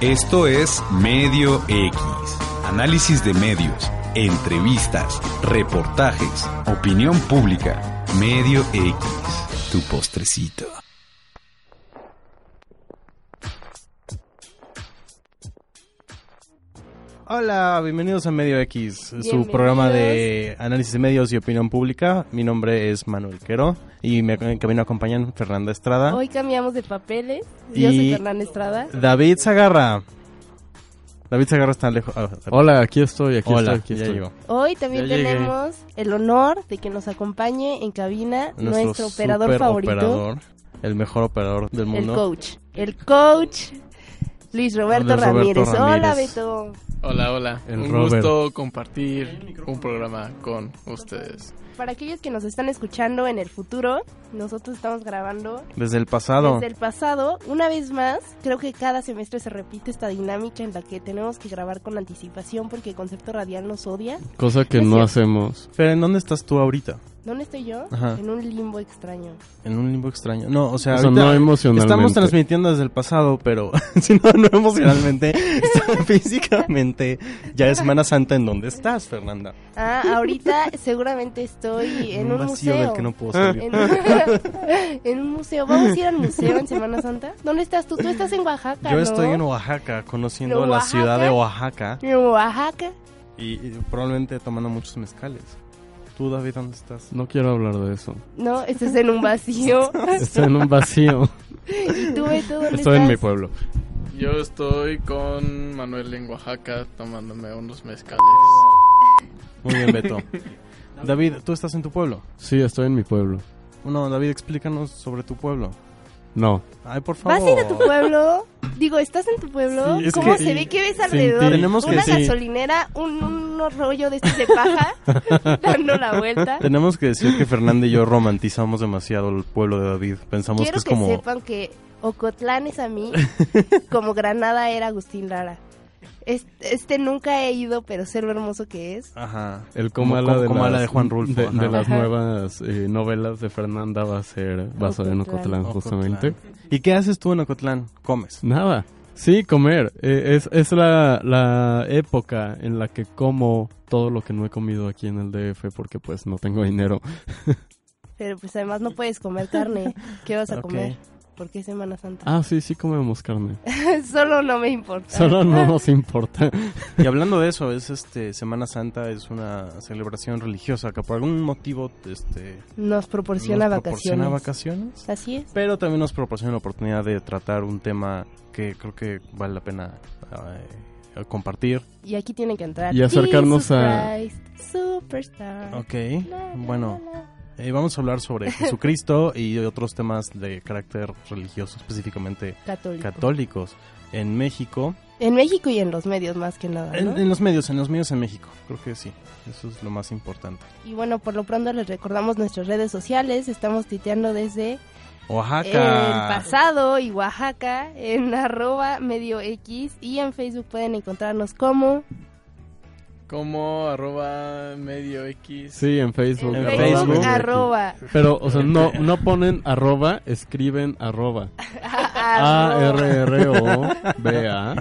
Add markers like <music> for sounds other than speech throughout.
Esto es Medio X, análisis de medios, entrevistas, reportajes, opinión pública. Medio X, tu postrecito. Hola, bienvenidos a Medio X, su programa de análisis de medios y opinión pública. Mi nombre es Manuel Quero y me en camino acompañan Fernanda Estrada, Hoy cambiamos de papeles. Yo soy Y- Fernanda Estrada. David Zagarra. David Zagarra está lejos. ah, Hola, aquí estoy, aquí Hola, estoy, aquí ya estoy. llegó. Hoy también Ya llegué. tenemos el honor de que nos acompañe en cabina nuestro, operador super favorito, operador, el mejor operador del el mundo. coach. El coach Luis Roberto Luis Roberto Ramírez. Hola, Ramírez. Beto. Hola, hola. El Un Robert. gusto compartir un programa con ustedes. Para aquellos que nos están escuchando en el futuro, nosotros estamos grabando Desde el pasado. desde el pasado. Una vez más, creo que cada semestre se repite esta dinámica en la que tenemos que grabar con anticipación porque el concepto radial nos odia. Cosa que no hacemos. Fer, ¿en dónde estás tú ahorita? ¿Dónde estoy yo? Ajá. En un limbo extraño. En un limbo extraño. No, o sea, O sea, no emocionalmente. estamos transmitiendo desde el pasado, pero <laughs> si no, no emocionalmente, <laughs> físicamente, ya es Semana Santa en dónde estás, Fernanda. Ah, ahorita seguramente estoy en un, vacío museo. del que no puedo salir. En, <laughs> en un museo. ¿Vamos a ir al museo en Semana Santa? ¿Dónde estás tú? Tú estás en Oaxaca, Yo ¿no? estoy en Oaxaca, conociendo ¿En la ciudad de Oaxaca En Oaxaca. y, y probablemente tomando muchos mezcales. ¿Tú, David, dónde estás? No quiero hablar de eso. No, estás en un vacío. <laughs> Estoy en un vacío. ¿Y tú, Beto, dónde Estoy en estás? mi pueblo. Yo estoy con Manuel en Oaxaca tomándome unos mezcales. Muy bien, Beto. David, ¿tú estás en tu pueblo? Sí, estoy en mi pueblo. No, David, explícanos sobre tu pueblo. No. Ay, por favor. ¿Vas a ir a tu pueblo? Digo, ¿estás en tu pueblo? Sí, es ¿Cómo que- se ve que ves alrededor? Tenemos que Una sí. gasolinera, un, un rollo de estos de paja, <laughs> dando la vuelta. Tenemos que decir que Fernanda y yo romantizamos demasiado el pueblo de David. Pensamos Quiero que es que como... sepan que Ocotlán es a mí <laughs> como Granada era Agustín Lara. Es- Este, nunca he ido, pero sé lo hermoso que es. Ajá. El Como- Comala como- de, las, la de Juan Rulfo, De, las Ajá. nuevas eh, novelas de Fernanda va a ser basada en Ocotlán. Justamente. Ocotlán. ¿Y qué haces tú en Ocotlán? Comes. Nada. Sí, comer. Eh, es es la, la época en la que como todo lo que no he comido aquí en el DF porque pues no tengo dinero. <laughs> Pero pues además no puedes comer carne. ¿Qué vas a Ok. comer? ¿Por qué Semana Santa? Ah, sí, sí comemos carne. <laughs> Solo no me importa. Solo no <laughs> nos importa. Y hablando de eso, es este Semana Santa es una celebración religiosa que por algún motivo este Nos proporciona nos vacaciones. proporciona vacaciones, Así es. pero también nos proporciona la oportunidad de tratar un tema que creo que vale la pena eh, compartir. Y aquí tienen que entrar. Y acercarnos Jesus a- Christ, Superstar. Ok, La, la, bueno, la, la. Eh, vamos a hablar sobre <laughs> Jesucristo y otros temas de carácter religioso, específicamente Católico. católicos en México. En México y en los medios más que nada. En, ¿no? en los medios, en los medios en México, creo que sí, eso es lo más importante. Y bueno, por lo pronto les recordamos nuestras redes sociales. Estamos tuiteando desde Oaxaca. el pasado y Oaxaca en <laughs> arroba medio X. Y en Facebook pueden encontrarnos como Como arroba medio X. Sí, en Facebook. En Facebook, Facebook. medio X. arroba. Pero, o sea, no, no ponen arroba, escriben arroba. <laughs> A, arroba. R, R, O, B, A.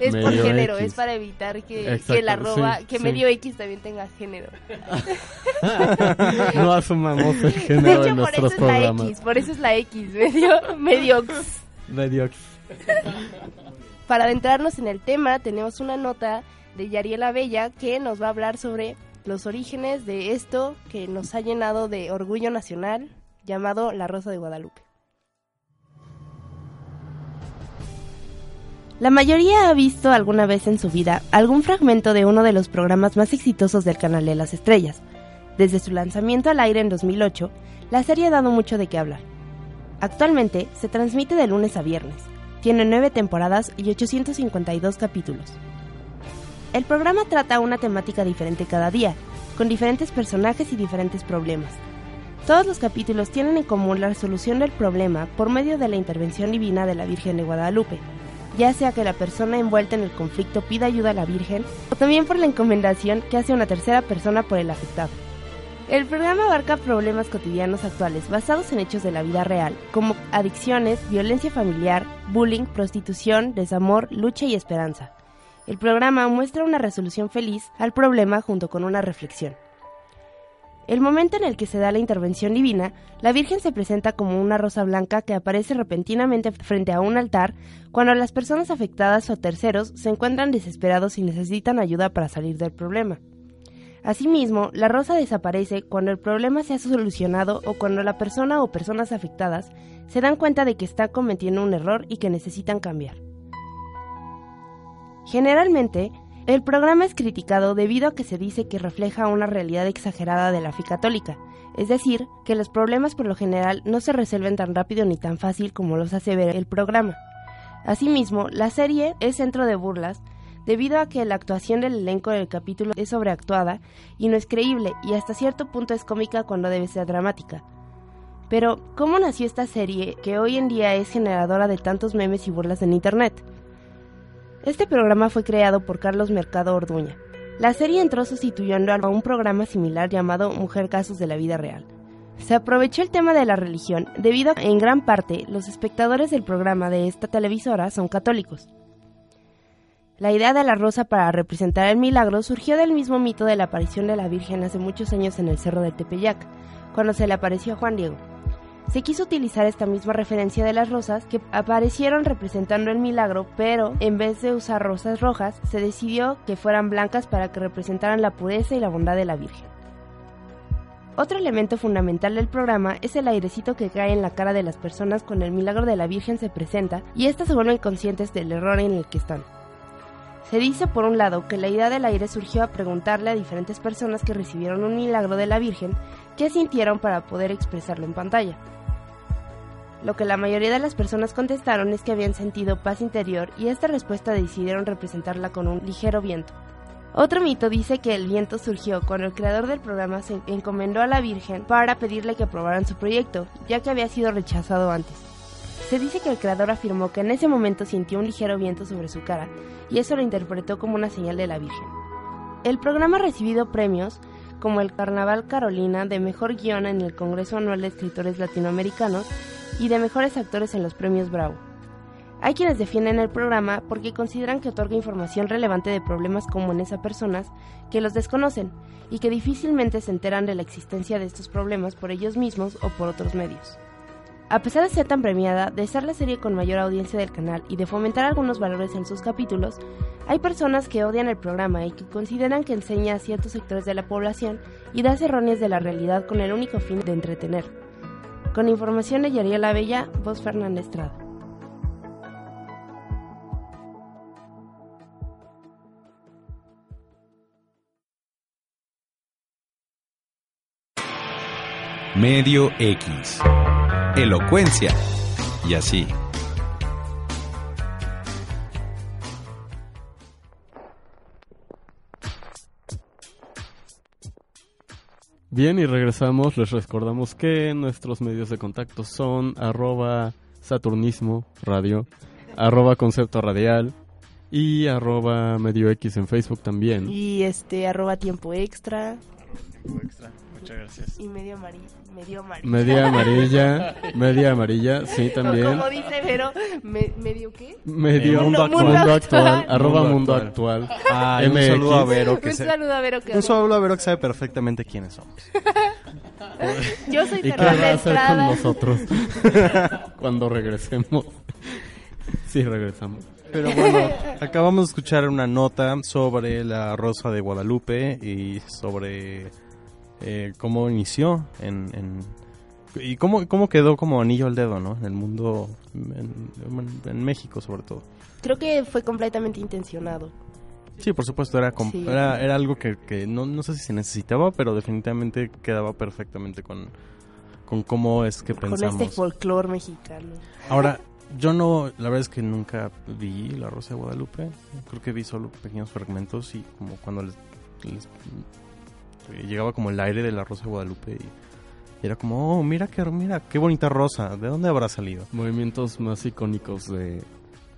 Es por género, X. es para evitar que, Exacto, que el arroba, sí, que sí. medio X también tenga género. <laughs> No asumamos el De género hecho, en por eso nuestros es la programas. X, por eso es la X, medio, medio X. Medio X. Para adentrarnos en el tema, tenemos una nota de Yariela Bella que nos va a hablar sobre los orígenes de esto que nos ha llenado de orgullo nacional, llamado La Rosa de Guadalupe. La mayoría ha visto alguna vez en su vida algún fragmento de uno de los programas más exitosos del canal de las estrellas. Desde su lanzamiento al aire en 2008, la serie ha dado mucho de qué hablar. Actualmente se transmite de lunes a viernes, Tiene nueve temporadas y 852 capítulos. El programa trata una temática diferente cada día, con diferentes personajes y diferentes problemas. Todos los capítulos tienen en común la resolución del problema por medio de la intervención divina de la Virgen de Guadalupe, ya sea que la persona envuelta en el conflicto pida ayuda a la Virgen o también por la encomendación que hace una tercera persona por el afectado. El programa abarca problemas cotidianos actuales basados en hechos de la vida real, como adicciones, violencia familiar, bullying, prostitución, desamor, lucha y esperanza. El programa muestra una resolución feliz al problema junto con una reflexión. El momento en el que se da la intervención divina, la Virgen se presenta como una rosa blanca que aparece repentinamente frente a un altar cuando las personas afectadas o terceros se encuentran desesperados y necesitan ayuda para salir del problema. Asimismo, la rosa desaparece cuando el problema se ha solucionado o cuando la persona o personas afectadas se dan cuenta de que está cometiendo un error y que necesitan cambiar. Generalmente, el programa es criticado debido a que se dice que refleja una realidad exagerada de la fe católica, es decir, que los problemas por lo general no se resuelven tan rápido ni tan fácil como los hace ver el programa. Asimismo, la serie es centro de burlas debido a que la actuación del elenco del capítulo es sobreactuada y no es creíble y hasta cierto punto es cómica cuando debe ser dramática. Pero, ¿cómo nació esta serie que hoy en día es generadora de tantos memes y burlas en Internet? Este programa fue creado por Carlos Mercado Orduña. La serie entró sustituyendo a un programa similar llamado Mujer Casos de la Vida Real. Se aprovechó el tema de la religión debido a que en gran parte los espectadores del programa de esta televisora son católicos. La idea de la rosa para representar el milagro surgió del mismo mito de la aparición de la Virgen hace muchos años en el Cerro del Tepeyac, cuando se le apareció a Juan Diego. Se quiso utilizar esta misma referencia de las rosas que aparecieron representando el milagro, pero en vez de usar rosas rojas, se decidió que fueran blancas para que representaran la pureza y la bondad de la Virgen. Otro elemento fundamental del programa es el airecito que cae en la cara de las personas cuando el milagro de la Virgen se presenta y éstas se vuelven conscientes del error en el que están. Se dice por un lado que la idea del aire surgió a preguntarle a diferentes personas que recibieron un milagro de la Virgen qué sintieron para poder expresarlo en pantalla. Lo que la mayoría de las personas contestaron es que habían sentido paz interior y esta respuesta decidieron representarla con un ligero viento. Otro mito dice que el viento surgió cuando el creador del programa se encomendó a la Virgen para pedirle que aprobaran su proyecto, ya que había sido rechazado antes. Se dice que el creador afirmó que en ese momento sintió un ligero viento sobre su cara, y eso lo interpretó como una señal de la Virgen. El programa ha recibido premios como el Carnaval Carolina de Mejor Guión en el Congreso Anual de Escritores Latinoamericanos y de Mejores Actores en los Premios Bravo. Hay quienes defienden el programa porque consideran que otorga información relevante de problemas comunes a personas que los desconocen y que difícilmente se enteran de la existencia de estos problemas por ellos mismos o por otros medios. A pesar de ser tan premiada, de ser la serie con mayor audiencia del canal y de fomentar algunos valores en sus capítulos, hay personas que odian el programa y que consideran que enseña a ciertos sectores de la población ideas erróneas de la realidad con el único fin de entretener. Con información de Yariela Bella, voz Fernández Estrada. Medio X. Elocuencia. Y así. Bien, y regresamos. Les recordamos que nuestros medios de contacto son arroba saturnismo radio, arroba concepto radial y arroba medio X en Facebook también. Y este, arroba tiempo extra Tiempo extra. Muchas gracias. y medio amarilla. Medio amarilla. Media amarilla, <laughs> media amarilla, sí también. Como dice Vero, me- ¿medio qué? Medio Mundo- mundo, mundo actual, actual. arroba Mundo mundo actual. Ay, un saludo a Vero que Un se- saludo a Vero que un saludo a Vero que sabe perfectamente quiénes somos. <laughs> Yo soy ¿Y qué va a hacer con nosotros <laughs> cuando regresemos? Sí, regresamos. Pero bueno, acabamos de escuchar una nota sobre la Rosa de Guadalupe y sobre eh, cómo inició en, en- y cómo, cómo quedó como anillo al dedo, ¿no? En el mundo, en, en México sobre todo. Creo que fue completamente intencionado. Sí, por supuesto, era, Sí. era, era algo que, que no, no sé si se necesitaba, pero definitivamente quedaba perfectamente con, con cómo es que Con pensamos. este folclore mexicano. Ahora, Yo no, la verdad es que nunca vi La Rosa de Guadalupe. Creo que vi solo pequeños fragmentos y como cuando les, les- eh, llegaba como el aire de La Rosa de Guadalupe y era como, oh, mira qué, mira qué bonita rosa, ¿de dónde habrá salido? Movimientos más icónicos de,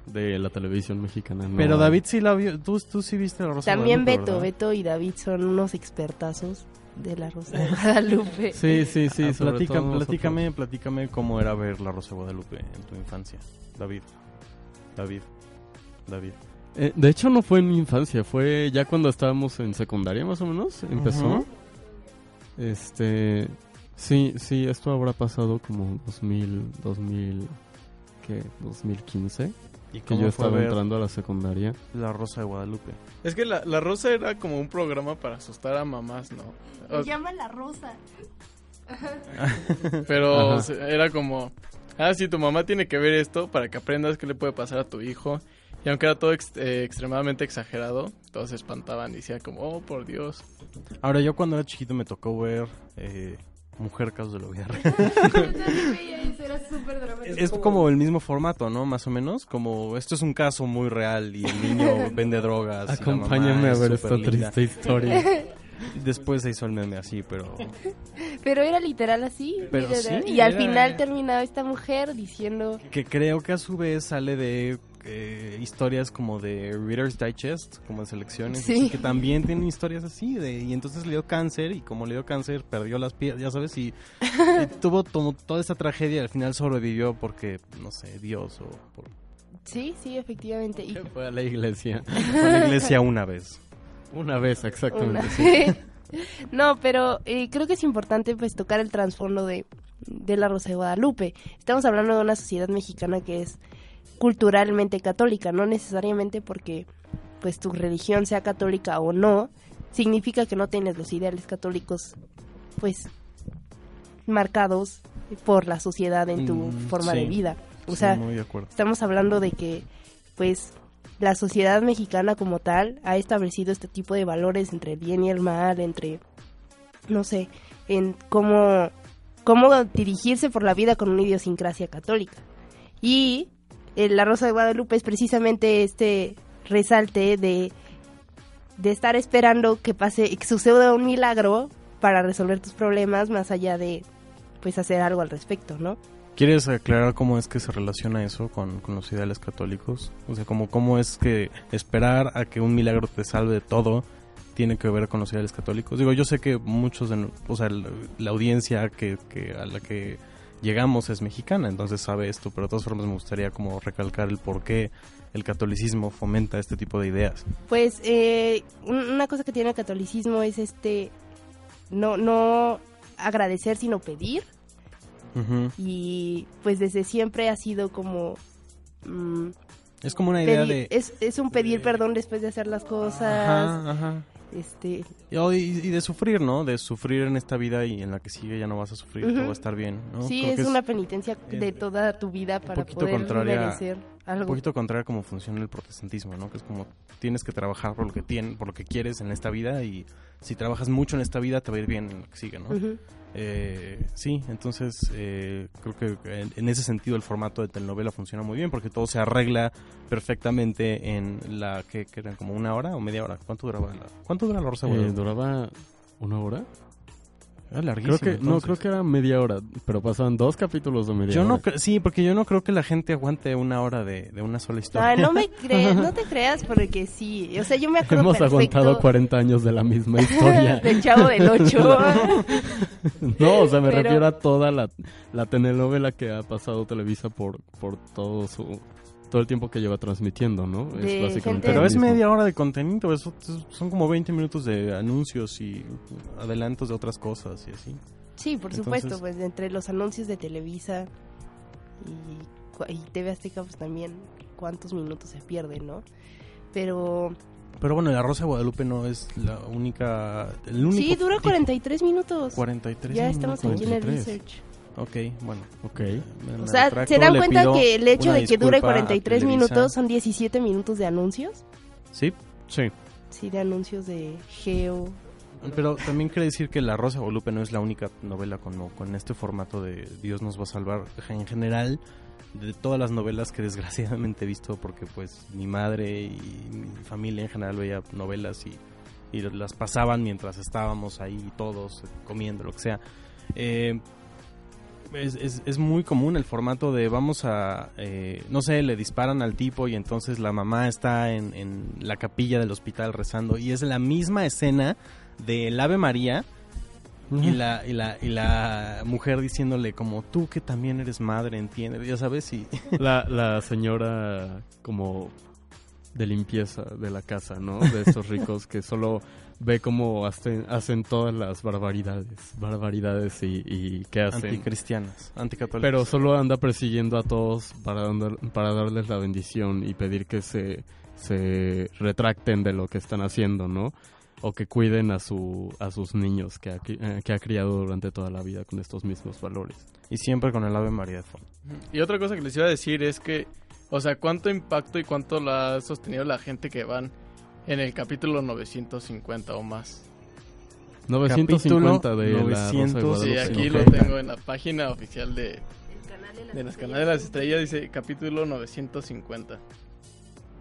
de la televisión mexicana. ¿no? Pero David sí la vio, tú, tú sí viste La Rosa También de Beto, Guadalupe, ¿verdad? Beto y David son unos expertazos de la Rosa de Guadalupe. <laughs> Sí, sí, sí. Ah, platica- platícame cómo era ver La Rosa de Guadalupe en tu infancia, David. David. David. Eh, de hecho, no fue en mi infancia, fue ya cuando estábamos en secundaria, más o menos. Empezó. Este. Sí, sí, esto habrá pasado como 2000, 2000. ¿Qué? 2015. ¿Y Que yo estaba entrando a la secundaria. La Rosa de Guadalupe? Es que la, la rosa era como un programa para asustar a mamás, ¿no? O- llama La Rosa. <laughs> pero Ajá. era como, ah, sí, tu mamá tiene que ver esto para que aprendas qué le puede pasar a tu hijo. Y aunque era todo ex- eh, extremadamente exagerado, todos se espantaban y decían como, oh, por Dios. Ahora, yo cuando era chiquito me tocó ver eh, Mujer Casos de la Vida Real. <laughs> Es, es como el mismo formato, ¿no? Más o menos. Como esto es un caso muy real y el niño <laughs> vende drogas. Acompáñame a es ver esta triste historia. <laughs> Después se hizo el meme así, pero... Pero era literal así. Pero literal. sí, y al final terminaba esta mujer diciendo... Que creo que a su vez sale de eh, historias como de Reader's Digest, como de selecciones, Sí. así que también tienen historias así. De, y entonces le dio cáncer y como le dio cáncer perdió las piernas, ya sabes, y, y <laughs> tuvo como toda esta tragedia y al final sobrevivió porque, no sé, Dios o por, Sí, sí, efectivamente. Y Fue a la iglesia. fue a la iglesia una vez. Una vez, exactamente. una- sí. <laughs> no, pero eh, creo que es importante pues tocar el trasfondo de, de la Rosa de Guadalupe. Estamos hablando de una sociedad mexicana que es culturalmente católica, no necesariamente porque pues tu religión sea católica o no, significa que no tienes los ideales católicos pues marcados por la sociedad en tu Mm, forma sí. de vida. O Sí, sea, estamos hablando de que pues la sociedad mexicana como tal ha establecido este tipo de valores entre el bien y el mal, entre no sé, en cómo cómo dirigirse por la vida con una idiosincrasia católica. Y la Rosa de Guadalupe es precisamente este resalte de de estar esperando que pase que suceda un milagro para resolver tus problemas más allá de pues hacer algo al respecto, ¿no? ¿Quieres aclarar cómo es que se relaciona eso con, con los ideales católicos? O sea, como cómo es que esperar a que un milagro te salve de todo tiene que ver con los ideales católicos. Digo, yo sé que muchos, de, o sea, la, la audiencia que, que a la que llegamos es mexicana, entonces sabe esto, pero de todas formas me gustaría como recalcar el por qué el catolicismo fomenta este tipo de ideas. Pues eh, un- una cosa que tiene el catolicismo es este no no agradecer sino pedir y pues desde siempre ha sido como mm, Es como una idea pedir- de... es, es un pedir perdón después de hacer las cosas Ajá, ajá. Este Y, oh, y- y de sufrir, ¿no? De sufrir en esta vida y en la que sigue ya no vas a sufrir, Ujú. todo va a estar bien, ¿no? sí es que una penitencia de toda tu vida para poquito poder contraria- merecer Un poquito contrario a cómo funciona el protestantismo, ¿no? Que es como tienes que trabajar por lo que tienes, por lo que quieres en esta vida y si trabajas mucho en esta vida te va a ir bien en lo que sigue, ¿no? Eh, sí, entonces eh, creo que en, en ese sentido el formato de telenovela funciona muy bien porque todo se arregla perfectamente en la que, eran como una hora o media hora. ¿Cuánto duraba la, cuánto dura la Rosa Eh, duraba una hora. Era Creo larguísimo. que, no, creo que era media hora, pero pasaban dos capítulos de media Yo no hora. cre- sí, porque yo no creo que la gente aguante una hora de, de una sola historia. Ah, no me <laughs> creas, no te creas porque sí, o sea, yo me acuerdo Hemos perfecto aguantado 40 años de la misma historia. <laughs> del Chavo del Ocho. <laughs> no, o sea, me Pero- refiero a toda la, la telenovela que ha pasado Televisa por, por todo su todo el tiempo que lleva transmitiendo, ¿no? De es básicamente gente- Pero es media hora de contenido, eso es- son como 20 minutos de anuncios y adelantos de otras cosas y así. Sí, por Entonces- supuesto, pues entre los anuncios de Televisa y, y TV Azteca, pues también cuántos minutos se pierden, ¿no? Pero Pero bueno, La Rosa de Guadalupe no es la única... El único sí, dura tipo- 43 minutos. 43 ya estamos minutos. aquí en el 43. research. Ok, bueno. Ok. me- me O sea, retracto, ¿se dan cuenta que el hecho de que dure disculpa a 43 Televisa. minutos son 17 minutos de anuncios? Sí, Sí. Sí, de anuncios de Geo. pero también quiere decir que La Rosa Guadalupe no es la única novela con, con este formato de Dios nos va a salvar. En general, de todas las novelas que <laughs> desgraciadamente he visto, porque pues mi madre y mi familia en general veía novelas y, y las pasaban mientras estábamos ahí todos comiendo, lo que sea. Eh, es, es, es muy común el formato de vamos a, eh, no sé, le disparan al tipo y entonces la mamá está en, en la capilla del hospital rezando. Y es la misma escena del Ave María y la, y la, y la mujer diciéndole como tú que también eres madre, entiendes, ya sabes, y La, la señora como de limpieza de la casa, ¿no? De esos ricos que solo ve cómo hacen, hacen todas las barbaridades, barbaridades y, y qué hacen. anticristianas, anticatólicas. Pero solo anda persiguiendo a todos para, andar- para darles la bendición y pedir que se, se retracten de lo que están haciendo, ¿no? O que cuiden a, su, a sus niños que ha, que ha criado durante toda la vida con estos mismos valores. Y siempre con el Ave María de fondo. Y otra cosa que les iba a decir es que, o sea, cuánto impacto y cuánto la ha sostenido la gente que van en el capítulo 950 o más. 950 de la Rosa de 900, Guadalupe. Sí, aquí ok. lo tengo en la página oficial de, de las canales de las estrellas, dice capítulo 950.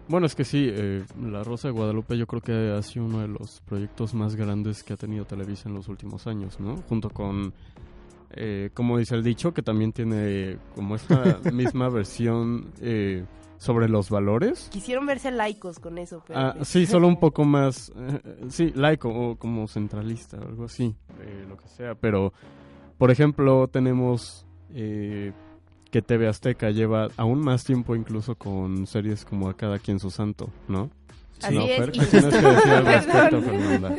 Bueno, es que sí, eh, La Rosa de Guadalupe yo creo que ha sido uno de los proyectos más grandes que ha tenido Televisa en los últimos años, ¿no? Junto con, eh, como dice el dicho, que también tiene como esta <laughs> misma versión eh, sobre los valores. Quisieron verse laicos con eso, pero... Ah, sí, <laughs> solo un poco más, eh, sí, laico o como centralista, algo así, eh, lo que sea. Pero, por ejemplo, tenemos eh, que TV Azteca lleva aún más tiempo incluso con series como A Cada Quien Su Santo, ¿no? Así no, es, Fer, ¿qué tienes que decir al <laughs> respecto, Fernanda?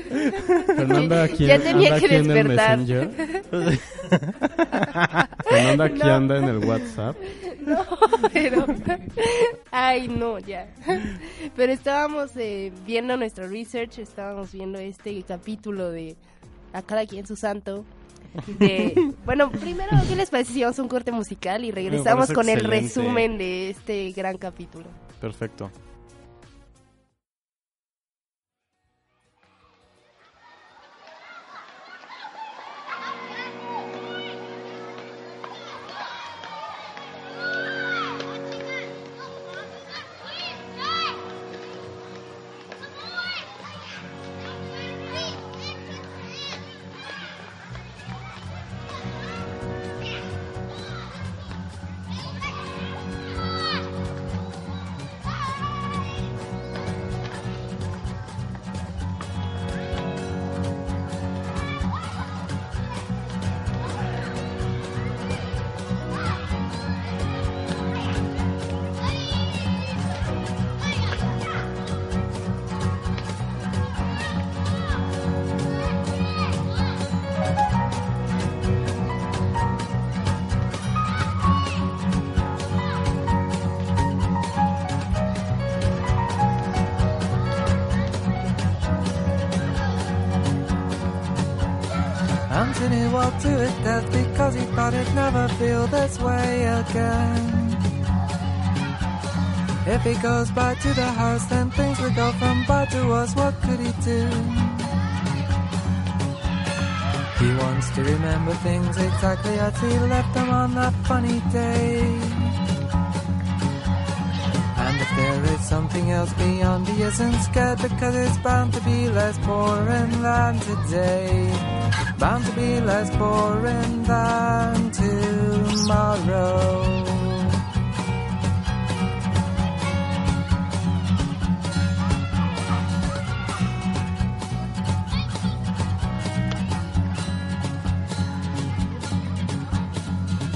Fernanda, aquí, Ya tenía anda que aquí en el despertar. Messenger. <laughs> Fernanda aquí No. anda en el WhatsApp. <laughs> No, pero... Ay, no, ya. Pero estábamos eh, viendo nuestro research, estábamos viendo este capítulo de A cada quien su santo. De... Bueno, primero, ¿qué les parece si vamos a un corte musical y regresamos con el excelente. resumen de este gran capítulo? Perfecto. Walked to his death because he thought he'd never feel this way again. If he goes back to the house, then things will go from bad to worse. What could he do? He wants to remember things exactly as he left them on that funny day. And if there is something else beyond, he isn't scared because it's bound to be less boring than today. Bound to be less boring than tomorrow.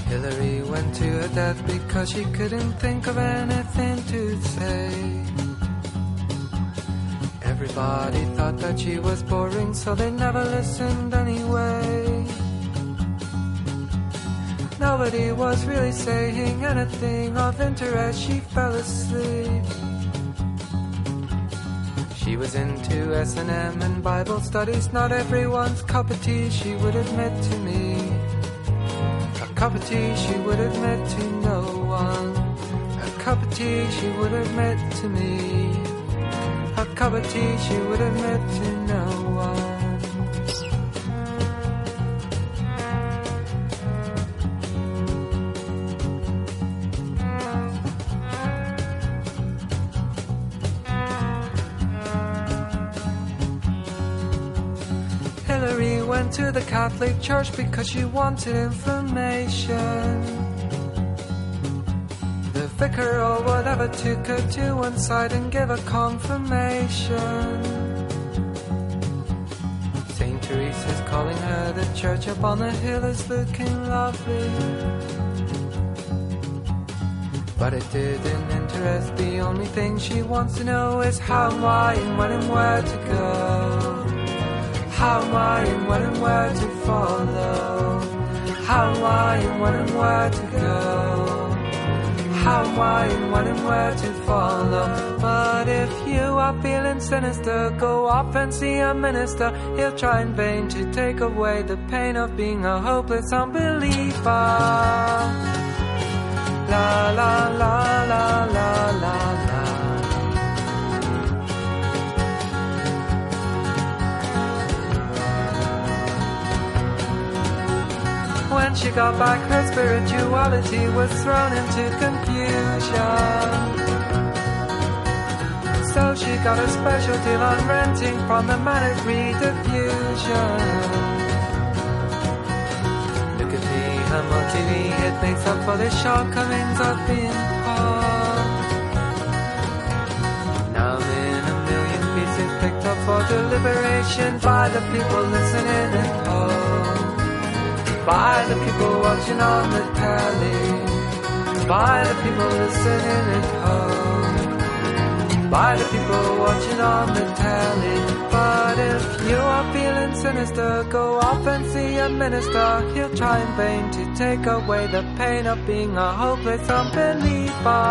Hillary went to her death because she couldn't think of anything to say. Everybody thought that she was boring, so they never listened anyway. Nobody was really saying anything of interest, she fell asleep. She was into S&M and Bible studies, not everyone's cup of tea, she would admit to me. A cup of tea she would admit to no one. A cup of tea she would admit to me cup of tea, she would admit to no one. Hillary went to the Catholic Church because she wanted information. Vicar or whatever took her to one side and gave a confirmation. St. Teresa's calling her, the church up on the hill is looking lovely. But it didn't interest. The only thing she wants to know is how, and why, and when and where to go. How, and why, and when and where to follow. How, and why, and when and where to go. How, why, and when and where to follow. But if you are feeling sinister, go off and see a minister. He'll try in vain to take away the pain of being a hopeless unbeliever. La la la la la la la. When she got back, her spirituality was thrown into confusion. So she got a special deal on renting from the manic rediffusion. Look at me, I'm on TV. It makes up for the shortcomings of being poor. Now I'm in a million pieces picked up for deliberation by the people listening at home. By the people watching on the telly. By the people listening at home. By the people watching on the telly. But if you are feeling sinister, go off and see a minister. He'll try in vain to take away the pain of being a hopeless unbeliever.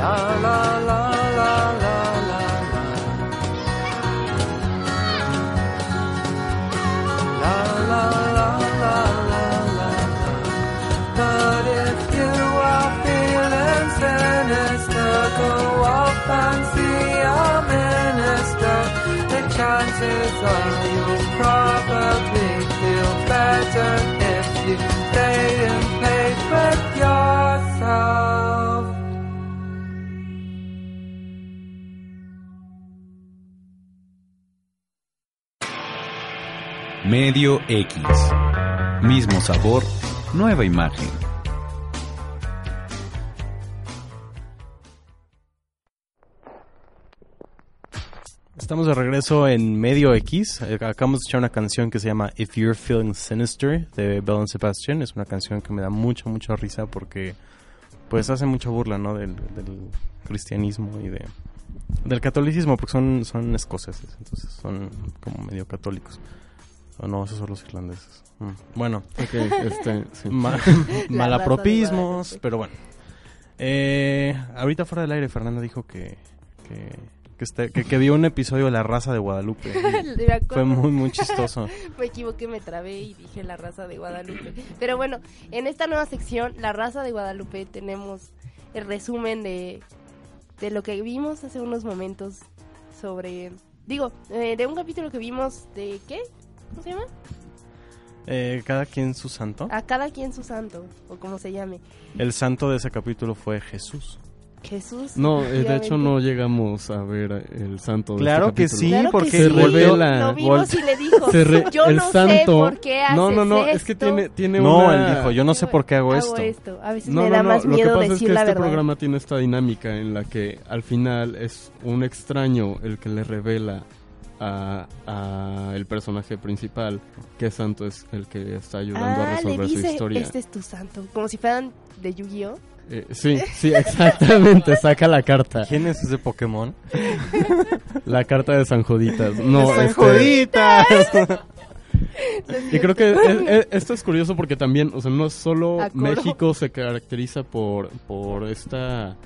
La la la la la la la. La la la la The chances are you'll probably feel better if you stay in yourself. Medio X. Mismo sabor, nueva imagen. Estamos de regreso en Medio X. Eh, Acabamos de escuchar una canción que se llama If You're Feeling Sinister de Bell and Sebastian. Es una canción que me da mucha, mucha risa porque pues hace mucha burla, ¿no? Del, del cristianismo y de del catolicismo porque son, son escoceses, entonces son como medio católicos. O no, esos son los irlandeses. Mm. Bueno, este, sí. ma- <laughs> <laughs> malapropismos, pero bueno. Eh, ahorita fuera del aire, Fernanda dijo que, que, que, este- que- que vio un episodio de La Raza de Guadalupe. <laughs> Fue muy, muy chistoso. <laughs> Me equivoqué, me trabé y dije la raza de Guadalupe. Pero bueno, en esta nueva sección, la raza de Guadalupe, tenemos el resumen de, de lo que vimos hace unos momentos sobre... Digo, eh, de un capítulo que vimos de... ¿Qué? ¿Cómo se llama? Eh, cada quien su santo. A cada quien su santo, o como se llame. El santo de ese capítulo fue Jesús. Jesús. No, eh, de hecho no llegamos a ver el santo de Claro este que sí, Claro que porque sí. Se volvió- revela. Lo vimos y le dijo, se re- yo el no sé santo- por qué haces No, no, no, es que esto". tiene, tiene No, una... él dijo, yo no sé por qué hago, esto. A veces No, me no, da no, más lo que miedo pasa es decir que la este verdad. programa tiene esta dinámica en la que al final es un extraño el que le revela a, a el personaje principal que Santo es el que está ayudando a Ah, le resolver su dice, historia. este es tu santo. Como si fueran de Yu-Gi-Oh! Eh, sí, sí, exactamente, <laughs> saca la carta. ¿Quién es ese Pokémon? <laughs> La carta de San Joditas. No, ¡San este, Joditas! <laughs> Y creo que es- es- esto es curioso porque también, o sea, no solo. México se caracteriza por, por esta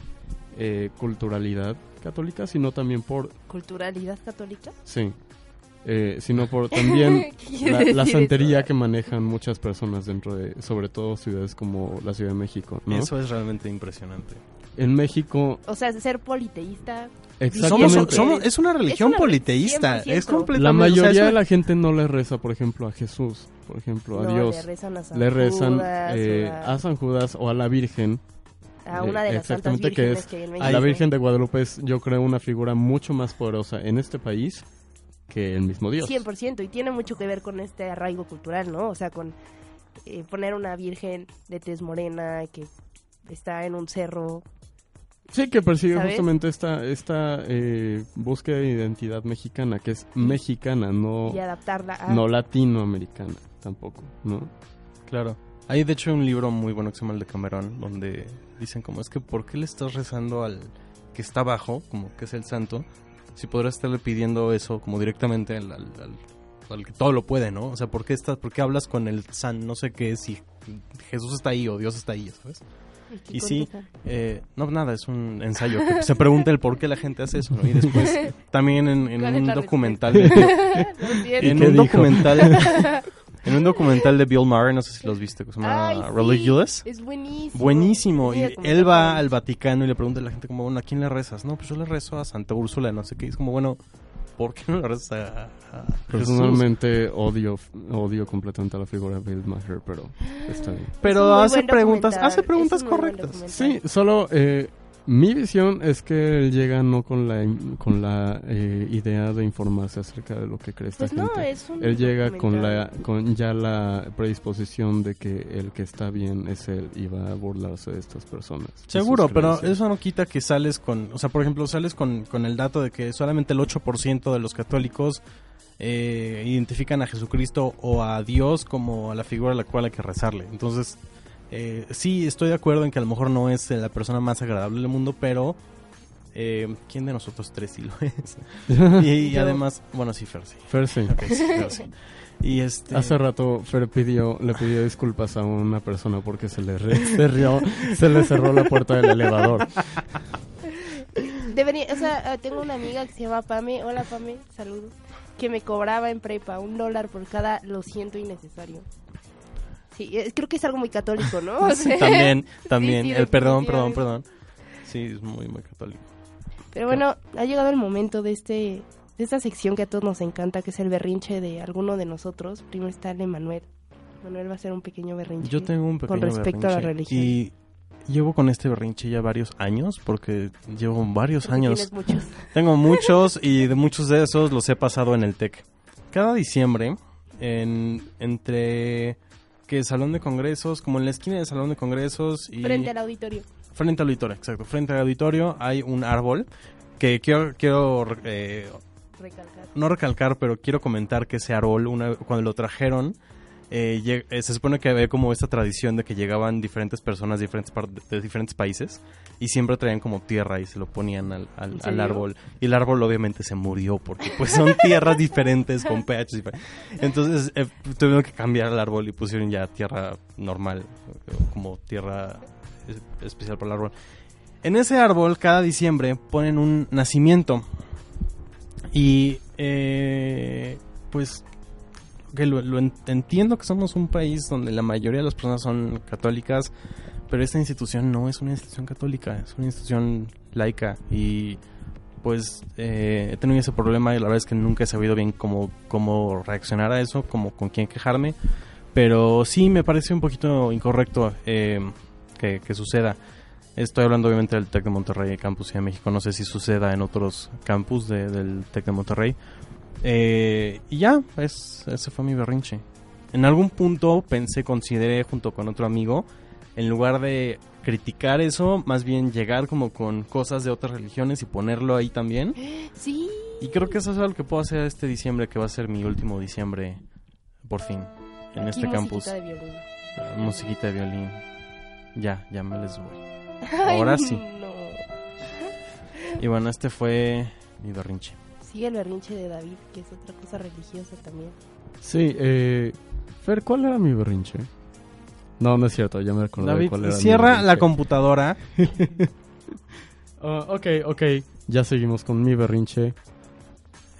eh, culturalidad católica, sino también por, ¿Culturalidad católica? sí, eh, sino por también <laughs> ¿Qué quiere la, santería eso? que manejan muchas personas dentro de, sobre todo ciudades como la Ciudad de México, ¿no? Eso es realmente impresionante. En México, O sea, ser politeísta. exactamente. Somos, somos- es una religión una- politeísta. 100%. Es completamente. la o sea, mayoría de la gente no le reza, por ejemplo, a Jesús, por ejemplo, a no, Dios. le rezan a San Le rezan Judas, eh, o a, a San Judas o a la Virgen. a una de eh, las exactamente, que es que hay en México. La Virgen de Guadalupe es, yo creo, una figura mucho más poderosa en este país que el mismo Dios. 100%, y tiene mucho que ver con este arraigo cultural, ¿no? O sea, con eh, poner una virgen de tez morena que está en un cerro. Sí, que persigue ¿Sabes? justamente esta, esta eh, búsqueda de identidad mexicana, que es mexicana, no, y adaptarla a... no latinoamericana tampoco, ¿no? Claro. Hay de hecho un libro muy bueno que se llama el de Camerón, donde dicen como es que ¿por qué le estás rezando al que está abajo, como que es el santo, si podrás estarle pidiendo eso como directamente al, al- al- al que todo lo puede, ¿no? O sea, ¿por qué, estás, ¿por qué hablas con el san no sé qué si Jesús está ahí o Dios está ahí, ¿sabes? Y sí, eh, no, nada, es un ensayo que se pregunta el por qué la gente hace eso, ¿no? Y después también en, en ¿Cuál es un documental... <laughs> En un dijo? documental... <laughs> En un documental de Bill Maher, no sé si los viste, que se llama Ay, sí, Religulous. Es buenísimo. Buenísimo. Y él va al Vaticano y le pregunta a la gente como, bueno, ¿a quién le rezas? No, pues yo le rezo a Santa Úrsula, no sé qué. Y es como, bueno, ¿por qué no le rezas a, a Jesús? Personalmente odio, odio completamente a la figura de Bill Maher, pero está bien. Pero hace preguntas, hace preguntas correctas. Sí, solo eh, mi visión es que él llega no con la, con la eh, idea de informarse acerca de lo que cree esta Pues no, gente. es un Él llega con la con ya la predisposición de que el que está bien es él y va a burlarse de estas personas. Seguro, pero eso no quita que sales con, o sea, por ejemplo, sales con, con el dato de que solamente el 8% de los católicos eh, identifican a Jesucristo o a Dios como a la figura a la cual hay que rezarle. Entonces, eh, sí, estoy de acuerdo en que a lo mejor no es eh, la persona más agradable del mundo, pero eh, ¿quién de nosotros tres sí lo <laughs> es? <laughs> y, además, bueno, sí, Fer, sí. Fer, sí. Ok, sí, Fer, sí. Y este... Hace rato Fer pidió, le pidió disculpas a una persona porque se le re- cerró, se le cerró la puerta del elevador. Debería, o sea, eh, tengo una amiga que se llama Pame. Hola, Pame, saludos. Que me cobraba en prepa un dólar por cada lo siento innecesario. Sí, creo que es algo muy católico, ¿no? <laughs> O sea, <laughs> También, también. sí, el perdón, perdón, perdón. Sí, es muy, muy católico. Pero bueno, ha llegado el momento de este de esta sección que a todos nos encanta, que es el berrinche de alguno de nosotros. Primero está el de Manuel. Va a hacer un pequeño berrinche. Yo tengo un pequeño Con respecto a la berrinche religión. Y llevo con este berrinche ya varios años, porque llevo varios Porque años. tienes muchos. <laughs> Tengo muchos y de muchos de esos los he pasado en el TEC. Cada diciembre, en, entre que salón de congresos, como en la esquina del salón de congresos y Frente al auditorio. frente al auditorio, exacto, frente al auditorio hay un árbol que quiero, quiero eh, Recalcar. no recalcar, pero quiero comentar que ese árbol, una, cuando lo trajeron, eh, eh, se supone que había como esta tradición de que llegaban diferentes personas de diferentes, par- de diferentes países y siempre traían como tierra y se lo ponían al, al- árbol. Y el árbol obviamente se murió porque pues son <laughs> tierras diferentes con pH diferentes. Entonces eh, tuvieron que cambiar el árbol y pusieron ya tierra normal, como tierra es- especial para el árbol. En ese árbol, cada diciembre, ponen un nacimiento. Y, eh, pues, que lo, lo en- entiendo que somos un país donde la mayoría de las personas son católicas, pero esta institución no es una institución católica, es una institución laica. Y, pues, eh, he tenido ese problema y la verdad es que nunca he sabido bien cómo, cómo reaccionar a eso, como con quién quejarme. Pero sí me parece un poquito incorrecto eh, que, que suceda. Estoy hablando obviamente del TEC de Monterrey, Campus Ciudad de México. No sé si suceda en otros campus de- del TEC de Monterrey. Eh, y ya, es, ese fue mi berrinche. En algún punto pensé, consideré junto con otro amigo, en lugar de criticar eso, más bien llegar como con cosas de otras religiones y ponerlo ahí también. <gasps> Sí. Y creo que eso es algo que puedo hacer este diciembre, que va a ser mi último diciembre, por fin, en Aquí este campus. musiquita de violín. Musiquita de violín. Ya, ya me les voy. <laughs> Ay, Ahora sí. No. Y bueno, este fue mi berrinche. Sigue el berrinche de David, que es otra cosa religiosa también. Sí, eh, Fer, ¿cuál era mi berrinche? No, no es cierto, ya me acordé David, cuál era mi cierra la berrinche. computadora. <laughs> Ah, ok, ok, ya seguimos con mi berrinche.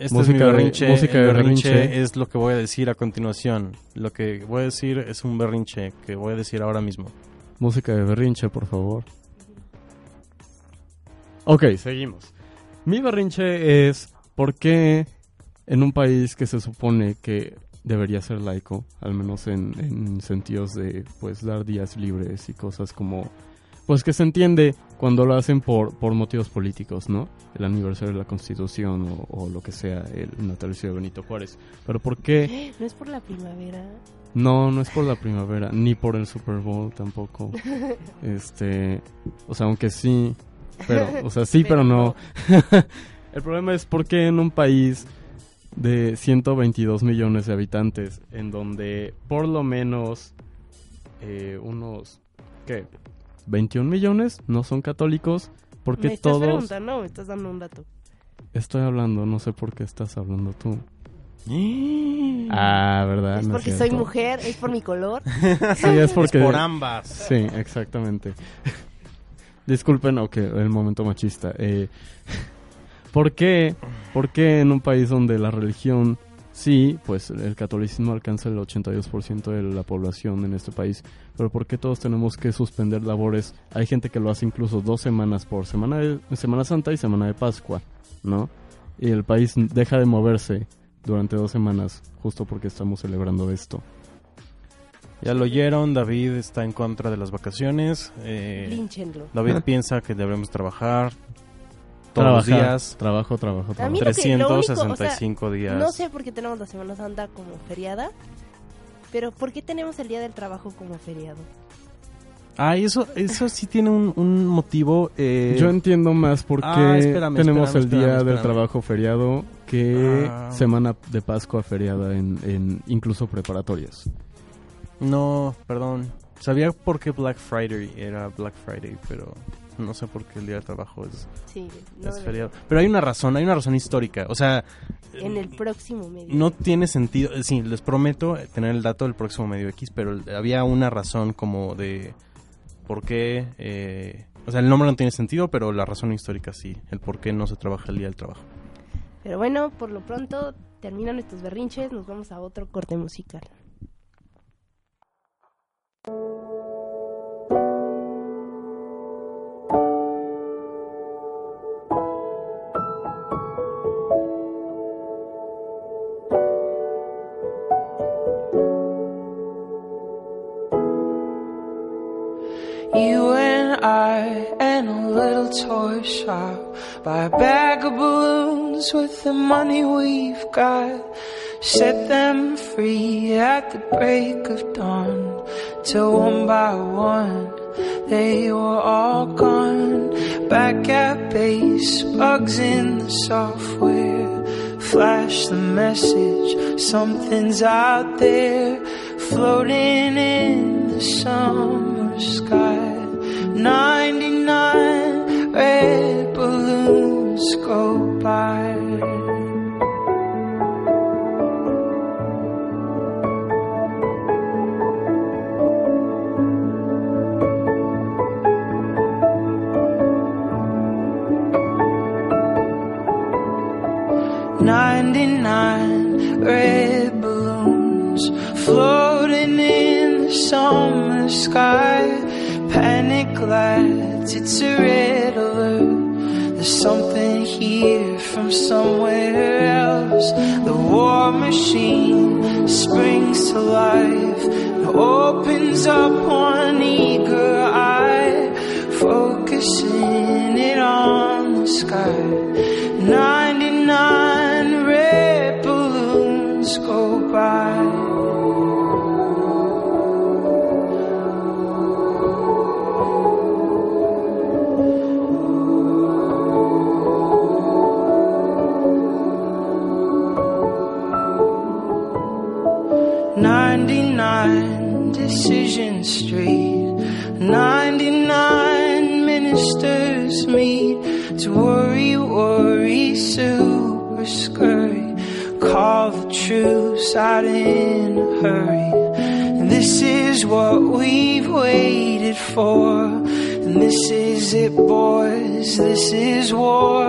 Este Música es mi berrinche. música de berrinche, berrinche. es lo que voy a decir a continuación. Lo que voy a decir es un berrinche que voy a decir ahora mismo. Música de berrinche, por favor. Ok, seguimos. Mi berrinche es por qué en un país que se supone que debería ser laico, al menos en, en sentidos de pues dar días libres y cosas como pues que se entiende cuando lo hacen por, por motivos políticos, ¿no? El aniversario de la Constitución o, o lo que sea, el natalicio de Benito Juárez. Pero ¿por qué? <gasps> No es por la primavera. No, no es por la primavera, ni por el Super Bowl tampoco. <laughs> Este, o sea, aunque sí, pero, o sea, sí, pero, Pero no. <laughs> el problema es por qué en un país de 122 millones de habitantes, en donde por lo menos eh, unos, ¿qué? 21 millones no son católicos, porque ¿Me estás todos... preguntando me estás dando un dato? Estoy hablando, no sé por qué estás hablando tú. <gasps> Ah, ¿verdad? ¿Es No porque soy mujer? ¿Es por mi color? <laughs> Sí, es porque... Por ambas. Sí, exactamente. <laughs> Disculpen, ok, el momento machista. Eh, <laughs> ¿Por qué? ¿Por qué en un país donde la religión, sí, pues el catolicismo alcanza el 82% de la población en este país, pero por qué todos tenemos que suspender labores? Hay gente que lo hace incluso dos semanas por semana de Semana Santa y Semana de Pascua, ¿no? Y el país deja de moverse durante dos semanas justo porque estamos celebrando esto. Ya lo oyeron, David está en contra de las vacaciones. eh. David piensa que debemos trabajar todos los días, Trabajo, trabajo, A trabajo. mí lo que- lo único, o sea, 365 días. No sé por qué tenemos la Semana Santa como feriada, pero ¿por qué tenemos el Día del Trabajo como feriado? Ah, y eso, eso sí tiene un, un motivo. eh, Yo entiendo más por qué Ah, espérame, tenemos espérame, el Día espérame, del. Trabajo feriado que Ah. Semana de Pascua feriada en, en incluso preparatorias. No, perdón. Sabía por qué Black Friday era Black Friday, pero <laughs> no sé por qué el día del trabajo es, Sí, no es feriado. Pero hay una razón, hay una razón histórica. O sea, En el próximo medio. no tiene sentido. eh, Sí, les prometo tener el dato del próximo medio X, pero había una razón como de por qué. eh, o sea, el nombre no tiene sentido, pero la razón histórica sí. El por qué no se trabaja el día del trabajo. Pero bueno, por lo pronto terminan estos berrinches, nos vamos a otro corte musical. You and I and a little toy shop. Buy a bag of balloons with the money we've got. Set them free at the break of dawn. Till one by one they were all gone. Back at base, bugs in the software. Flash the message, something's out there. Floating in the summer sky 99 red balloons go by Ninety-nine red balloons floating in the summer sky. Panic lights, it's a red alert. There's something here from somewhere else. The war machine springs to life and opens up one eager eye, focusing it on the sky. 99 truce out in a hurry. And this is what we've waited for. And this is it, boys. This is war.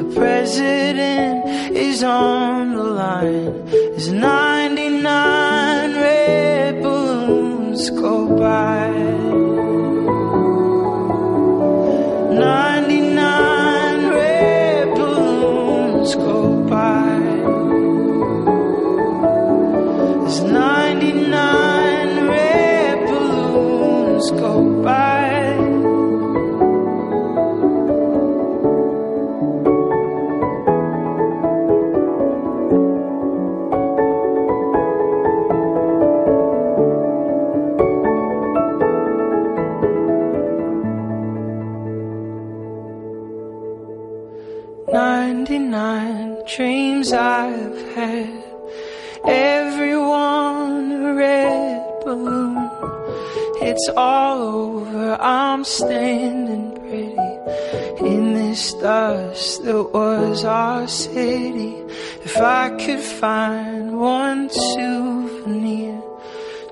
The president is on the line. As 99 red balloons go by. Had. Everyone a red balloon. It's all over. I'm standing pretty in this dust that was our city. If I could find one souvenir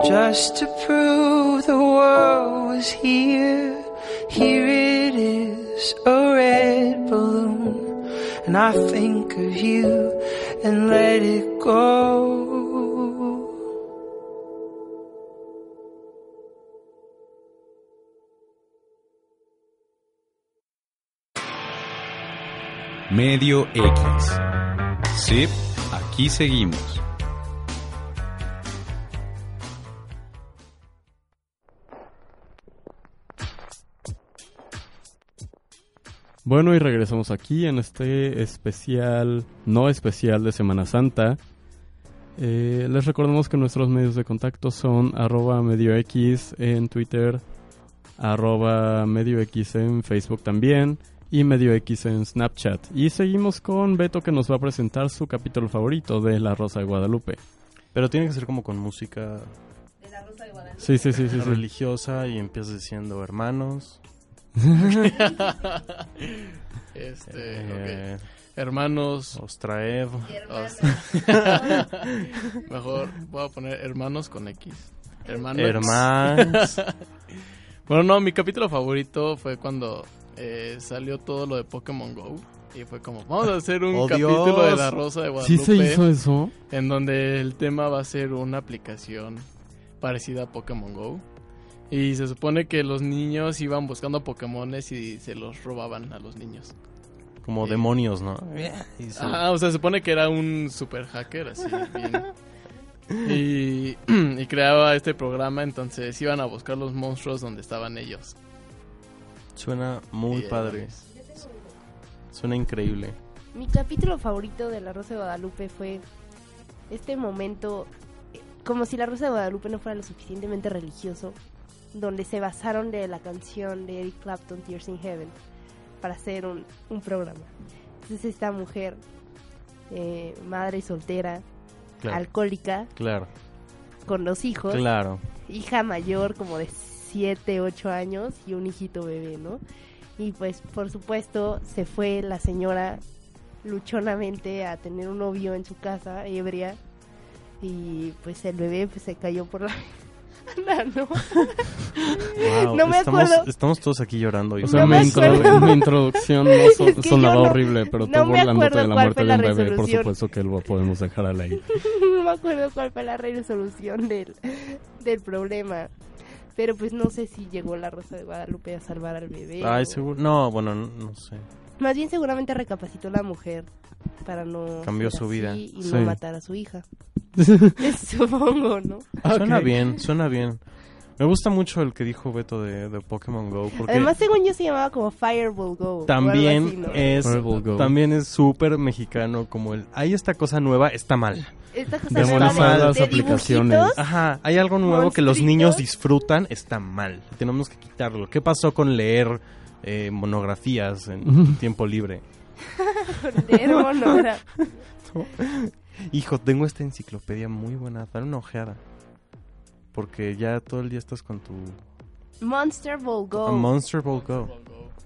just to prove the world was here, here it is, a red balloon. And I think of you and let it go. Medio X. Sí, aquí seguimos. Bueno, y regresamos aquí en este especial, no especial de Semana Santa. Eh, les recordamos que nuestros medios de contacto son arroba medio X en Twitter, arroba medio X en Facebook también y medio X en Snapchat. Y seguimos con Beto que nos va a presentar su capítulo favorito de La Rosa de Guadalupe. Pero tiene que ser como con música Sí, sí, sí, sí. sí. religiosa y empiezas diciendo hermanos. Este, eh. Hermanos. Ostraev. os- <laughs> Mejor voy a poner hermanos con X. Hermanos. Hermanos. <laughs> Bueno, no, mi capítulo favorito fue cuando eh, salió todo lo de Pokémon Go. Y fue como, vamos a hacer un ¡Oh, capítulo Dios! de La Rosa de ¿Sí Guadalupe. se hizo eso? En donde el tema va a ser una aplicación parecida a Pokémon Go. Y se supone que los niños iban buscando Pokémones y se los robaban a los niños. Como demonios, ¿no? <laughs> Y se- Ah, o sea, se supone que era un super hacker, así, bien. <laughs> Y, <clears throat> y creaba este programa, entonces iban a buscar los monstruos donde estaban ellos. Suena muy padre. Suena increíble. Mi capítulo favorito de La Rosa de Guadalupe fue este momento, eh, como si La Rosa de Guadalupe no fuera lo suficientemente religioso, donde se basaron de la canción de Eric Clapton, Tears in Heaven, para hacer un, un programa. Entonces esta mujer, eh, madre soltera, Claro. alcohólica, Claro. con dos hijos, Claro. hija mayor como de 7, 8 años y un hijito bebé, ¿no? Y pues por supuesto se fue la señora luchonamente a tener un novio en su casa, ebria, y pues el bebé pues se cayó por la ¿no? Wow, No me estamos, acuerdo. estamos todos aquí llorando. O sea, No mi, me intro- acuerdo. mi introducción no so- <laughs> Es que sonaba no- horrible, pero tú no me burlándote de la cuál muerte fue de la un bebé, por supuesto que lo podemos dejar al aire. <laughs> no me acuerdo cuál fue la resolución del, del problema. Pero pues no sé si llegó la Rosa de Guadalupe a salvar al bebé. Ay, o- seguro. No, bueno, no, no sé. Más bien seguramente recapacitó la mujer para no... Cambió su vida. Y Sí. no matar a su hija. <laughs> <laughs> Supongo, ¿no? Suena Ok. bien, suena bien. Me gusta mucho el que dijo Beto de, de Pokémon Go. Porque Además, según yo se llamaba como Fireball Go. también así, ¿no? es Fireball Go. también es súper mexicano como el hay esta cosa nueva está mal Esta cosa las de aplicaciones. dibujitos. ajá hay algo nuevo que los niños disfrutan está mal tenemos que quitarlo qué pasó con leer eh, monografías en tiempo libre <laughs> Hermonora. <laughs> hijo tengo esta enciclopedia muy buena dale una ojeada porque ya todo el día estás con tu Monster Ball Go. A Monster Ball Go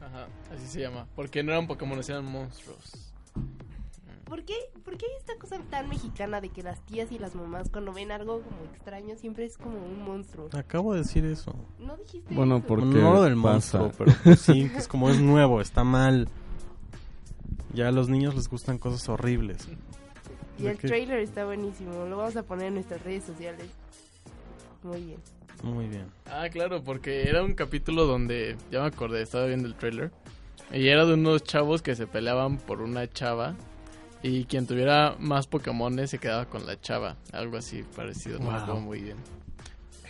Ajá, así se llama. Porque no eran Pokémon, eran monstruos. ¿Por qué, ¿Por qué hay esta cosa tan mexicana de que las tías y las mamás cuando ven algo como extraño siempre es como un monstruo? acabo de decir eso ¿No dijiste Bueno, eso? por- no lo del pasa? monstruo pero pues sí es como es nuevo está mal ya a los niños les gustan cosas horribles Y ¿De el qué? trailer está buenísimo. Lo vamos a poner en nuestras redes sociales. Muy bien. muy bien Ah, claro, porque era un capítulo donde, ya me acordé, estaba viendo el trailer. Y era de unos chavos que se peleaban por una chava. Y quien tuviera más Pokémones se quedaba con la chava. Algo así parecido, no me Wow. acuerdo muy bien.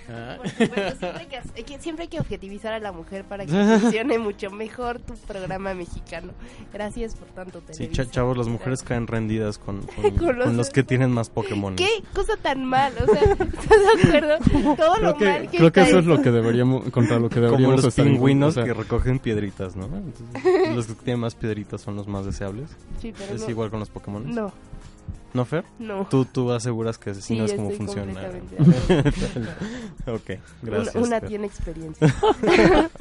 Ah. <laughs> Por supuesto, siempre, hay que, siempre hay que objetivizar a la mujer para que <laughs> funcione mucho mejor tu programa mexicano. Gracias por tanto, Sí, Televisa. cha- chavos, las mujeres caen rendidas con, <laughs> con- Con los- con los que tienen más Pokémon. ¿Qué cosa tan mal? O sea, ¿estás de acuerdo? Todo Creo lo que, mal que creo que eso es lo que deberíamos, contra lo que Como deberíamos los estar en- pingüinos o sea, que recogen piedritas, ¿no? Entonces, los que tienen más piedritas son los más deseables. Sí, pero ¿Es no. igual con los Pokémon? No, ¿No, Fer? no. Tú, tú aseguras que sí, Sí, no es como funciona. <laughs> ok, gracias. Una, una tiene experiencia. <laughs>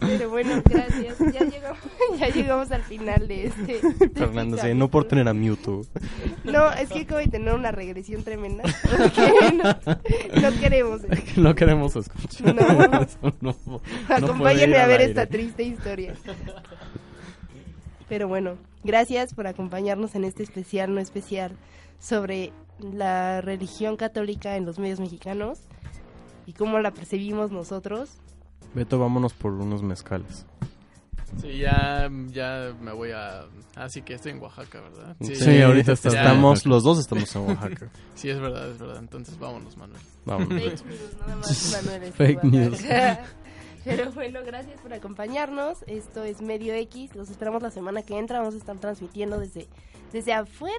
Pero bueno, gracias. Ya llegamos, <laughs> ya llegamos al final de este. de este Fernando, sí, no por tener a Mewtwo. No, es que acabo de tener una regresión tremenda. no, no queremos. no queremos escuchar. No. No- no Acompáñenme a ver esta triste historia. Pero bueno, gracias por acompañarnos en este especial no especial sobre la religión católica en los medios mexicanos y cómo la percibimos nosotros. Beto, vámonos por unos mezcales. Sí, ya, ya me voy a... Así que estoy en Oaxaca, ¿verdad? Sí, ahorita estás en estamos, los dos estamos en Oaxaca. <laughs> Sí, es verdad, es verdad. Entonces vámonos, Manuel. Vámonos. Fake news, nada más <laughs> Manuel está Fake news. <laughs> Pero bueno, gracias por acompañarnos. Esto es Medio X. Los esperamos la semana que entra. Vamos a estar transmitiendo desde, desde afuera.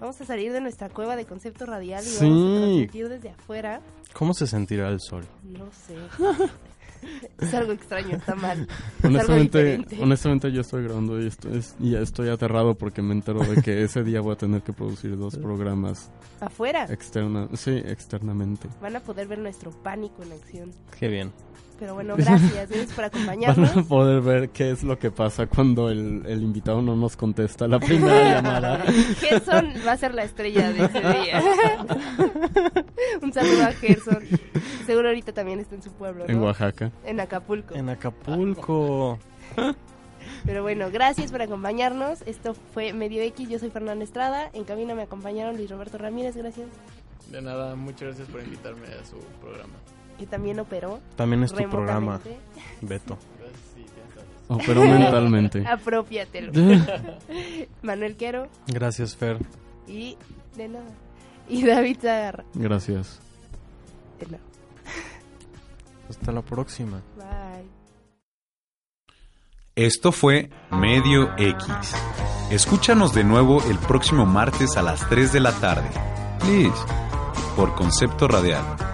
Vamos a salir de nuestra cueva de concepto radial y Sí. vamos a transmitir desde afuera. ¿Cómo se sentirá el sol? No sé. <laughs> es algo extraño, está mal. Honestamente, honestamente yo estoy grabando y estoy, es- y ya estoy aterrado porque me entero de que ese día voy a tener que producir dos programas Afuera. externa, sí, externamente. Van a poder ver nuestro pánico en acción. Qué bien. Pero bueno, <laughs> gracias. Gracias por Van acompañarnos. a poder ver qué es lo que pasa cuando el, el invitado no nos contesta la primera <laughs> llamada. Gerson va a ser la estrella de ese día. <laughs> Un saludo a Gerson. Seguro ahorita también está en su pueblo, ¿no? En Oaxaca. En Acapulco. En Acapulco. Pero bueno, gracias por acompañarnos. Esto fue Medio X. Yo soy Fernanda Estrada. En cabina me acompañaron Luis Roberto Ramírez, gracias. De nada, muchas gracias por invitarme a su programa. Que también operó. También es tu programa. Beto. <laughs> Operó mentalmente. <laughs> Apropiatelo. <laughs> Manuel Quero Gracias, Fer. y de nada. Y David Zagarra. Gracias. De nada. Hasta la próxima. Bye. Esto fue Medio X. Escúchanos de nuevo el próximo martes a las 3 de la tarde. Please. Por Concepto Radial.